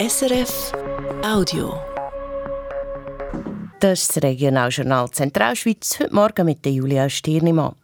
SRF Audio. Das ist das Regionaljournal Zentralschweiz, heute Morgen mit Julia Stirnimann.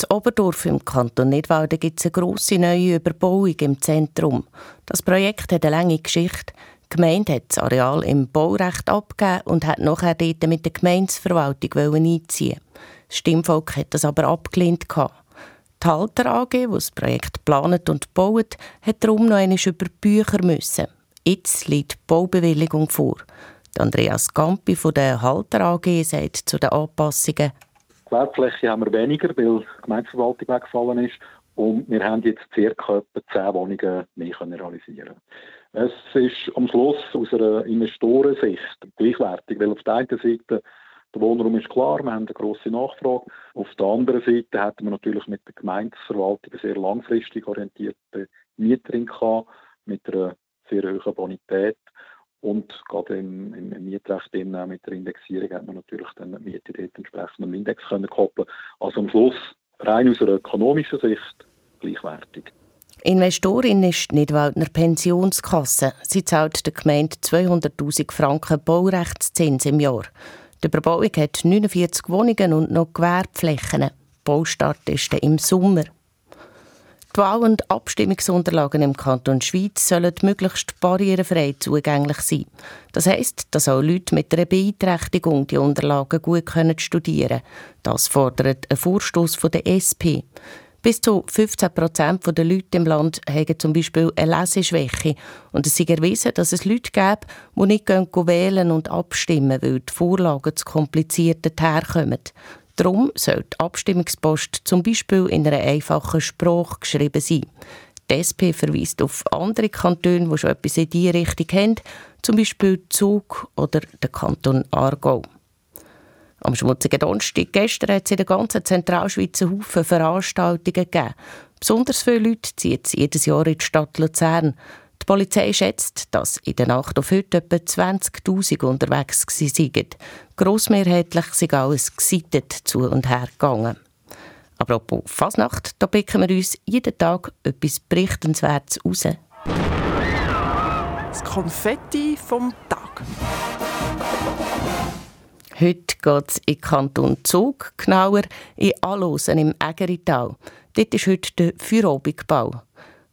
In Oberdorf im Kanton Nidwalden gibt es eine grosse neue Überbauung im Zentrum. Das Projekt hat eine lange Geschichte. Die Gemeinde hat das Areal im Baurecht abgegeben und hat nachher dort mit der Gemeindeverwaltung einziehen Das Stimmvolk hat das aber abgelehnt. Die Halter AG, die das Projekt planet und baut, hat darum noch einmal über Bücher müssen. Jetzt liegt die Baubewilligung vor. Andreas Campi von der Halter AG sagt zu den Anpassungen, Gewerbefläche haben wir weniger, weil die Gemeindeverwaltung weggefallen ist. Und wir haben jetzt ca. 10 Wohnungen mehr realisieren Es ist am Schluss aus einer Investorensicht gleichwertig, weil auf der einen Seite der Wohnraum ist klar, wir haben eine grosse Nachfrage. Auf der anderen Seite hatten wir natürlich mit der Gemeindeverwaltung eine sehr langfristig orientierte Mieterin gehabt, mit einer hohen Bonität. Und gerade im, im, im Mietrecht mit der Indexierung hat man natürlich dann die Miete dort entsprechend am Index können koppeln Also am Schluss rein aus einer ökonomischen Sicht gleichwertig. Investorin ist die Nidwaldner Pensionskasse. Sie zahlt der Gemeinde 200'000 Franken Baurechtszins im Jahr. Die Überbauung hat 49 Wohnungen und noch Gewerbeflächen. Baustart ist im Sommer. Die Wahl- und Abstimmungsunterlagen im Kanton Schweiz sollen möglichst barrierefrei zugänglich sein. Das heisst, dass auch Leute mit einer Beeinträchtigung die Unterlagen gut studieren können. Das fordert ein Vorstoß der SP. Bis zu 15 Prozent der Leute im Land haben zum Beispiel eine Leseschwäche. Und es ist erwiesen, dass es Leute gibt, die nicht wählen und abstimmen, weil die Vorlagen zu kompliziert herkommen. Darum soll die Abstimmungspost zum Beispiel in einer einfachen Sprache geschrieben sein. Die SP verweist auf andere Kantone, die schon etwas in diese Richtung haben, zum Beispiel Zug oder der Kanton Aargau. Am schmutzigen Donnerstag gestern hat es in der ganzen Zentralschweiz einen Haufen Veranstaltungen gegeben. Besonders viele Leute ziehen jedes Jahr in die Stadt Luzern. Die Polizei schätzt, dass in der Nacht auf heute etwa 20.000 unterwegs waren. Grossmehrheitlich sind alles gesittet zu und her gegangen. Apropos Fasnacht, da picken wir uns jeden Tag etwas Berichtenswertes raus. Das Konfetti vom Tag. Heute geht es in Kanton Zug, genauer in Alosen im Ägerital. Dort ist heute der Feierabendbau.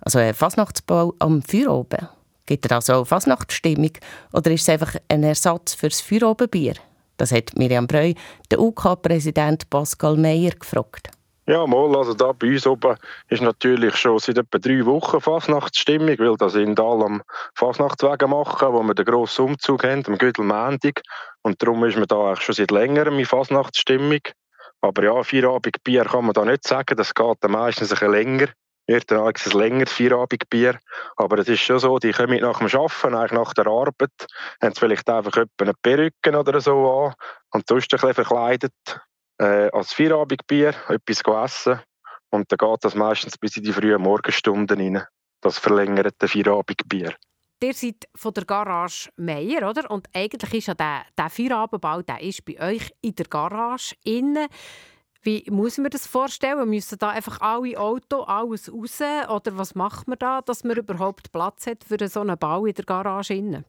Also ein Fasnachtsbau am Feueroben. Gibt es also auch Fasnachtsstimmung oder ist es einfach ein Ersatz für das Feierabendbier? Das hat Miriam Breu, der UK-Präsident Pascal Meyer, gefragt. Ja, mal, also da bei uns oben ist natürlich schon seit etwa drei Wochen Fasnachtsstimmung, weil das in Dahl am Fasnachtswegen machen, wo wir den grossen Umzug haben, am Güdelmendig. Und darum ist man da eigentlich schon seit längerem in Fasnachtsstimmung. Aber ja, Feierabendbier kann man da nicht sagen, das geht dann meistens ein bisschen länger wird dann ein längeres Feierabendbier. Aber es ist schon so, die kommen nach dem Arbeiten, eigentlich nach der Arbeit, haben vielleicht einfach eine Perücke oder so an und sonst ein bisschen verkleidet äh, als Feierabendbier, etwas essen. Und dann geht das meistens bis in die frühen Morgenstunden rein, das verlängerte Feierabendbier. Ihr seid von der Garage Meier, oder? Und eigentlich ist ja der, der Feierabendbau der ist bei euch in der Garage innen. Wie muss man das vorstellen? Müssen da einfach alle Autos, alles raus? Oder was macht man da, dass man überhaupt Platz hat für so einen Bau in der Garage? Innen?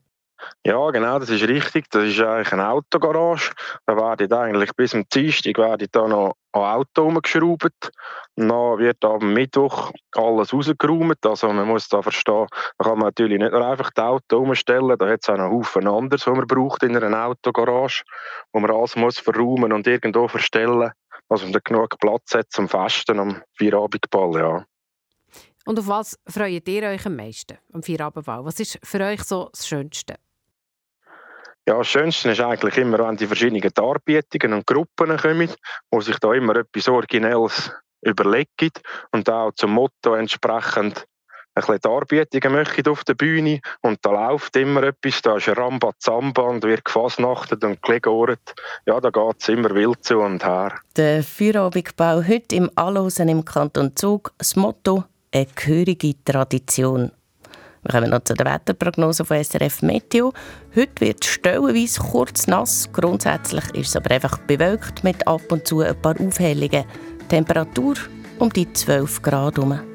Ja, genau, das ist richtig. Das ist eigentlich eine Autogarage. Da werden eigentlich bis zum Dienstag werden da noch an Auto umgeschraubt. Dann wird am Mittwoch alles rausgeräumt. Also man muss da verstehen, da kann man natürlich nicht nur einfach das Auto umstellen. Da hat es auch noch Haufen anderes, was man braucht in einer Autogarage, wo man alles muss verräumen und irgendwo verstellen also man genug Platz hat zum Festen am Vierabendball, ja. Und auf was freut ihr euch am meisten am Vierabendball? Was ist für euch so das Schönste? Ja, das Schönste ist eigentlich immer, wenn die verschiedenen Darbietungen und Gruppen kommen, wo sich da immer etwas Originelles überlegen und auch zum Motto entsprechend ein bisschen Darbietungen möchten auf der Bühne und da läuft immer etwas, da ist Ramba Zamba und wird gefasnachtet und gelegort. Ja, da geht es immer wild zu und her. Der Feierabendbau heute im Allosen im Kanton Zug, das Motto «Eine gehörige Tradition». Wir kommen noch zu der Wetterprognose von SRF Meteo. Heute wird es stellenweise kurz nass. Grundsätzlich ist es aber einfach bewölkt mit ab und zu ein paar Aufhellungen. Temperatur um die 12 Grad herum.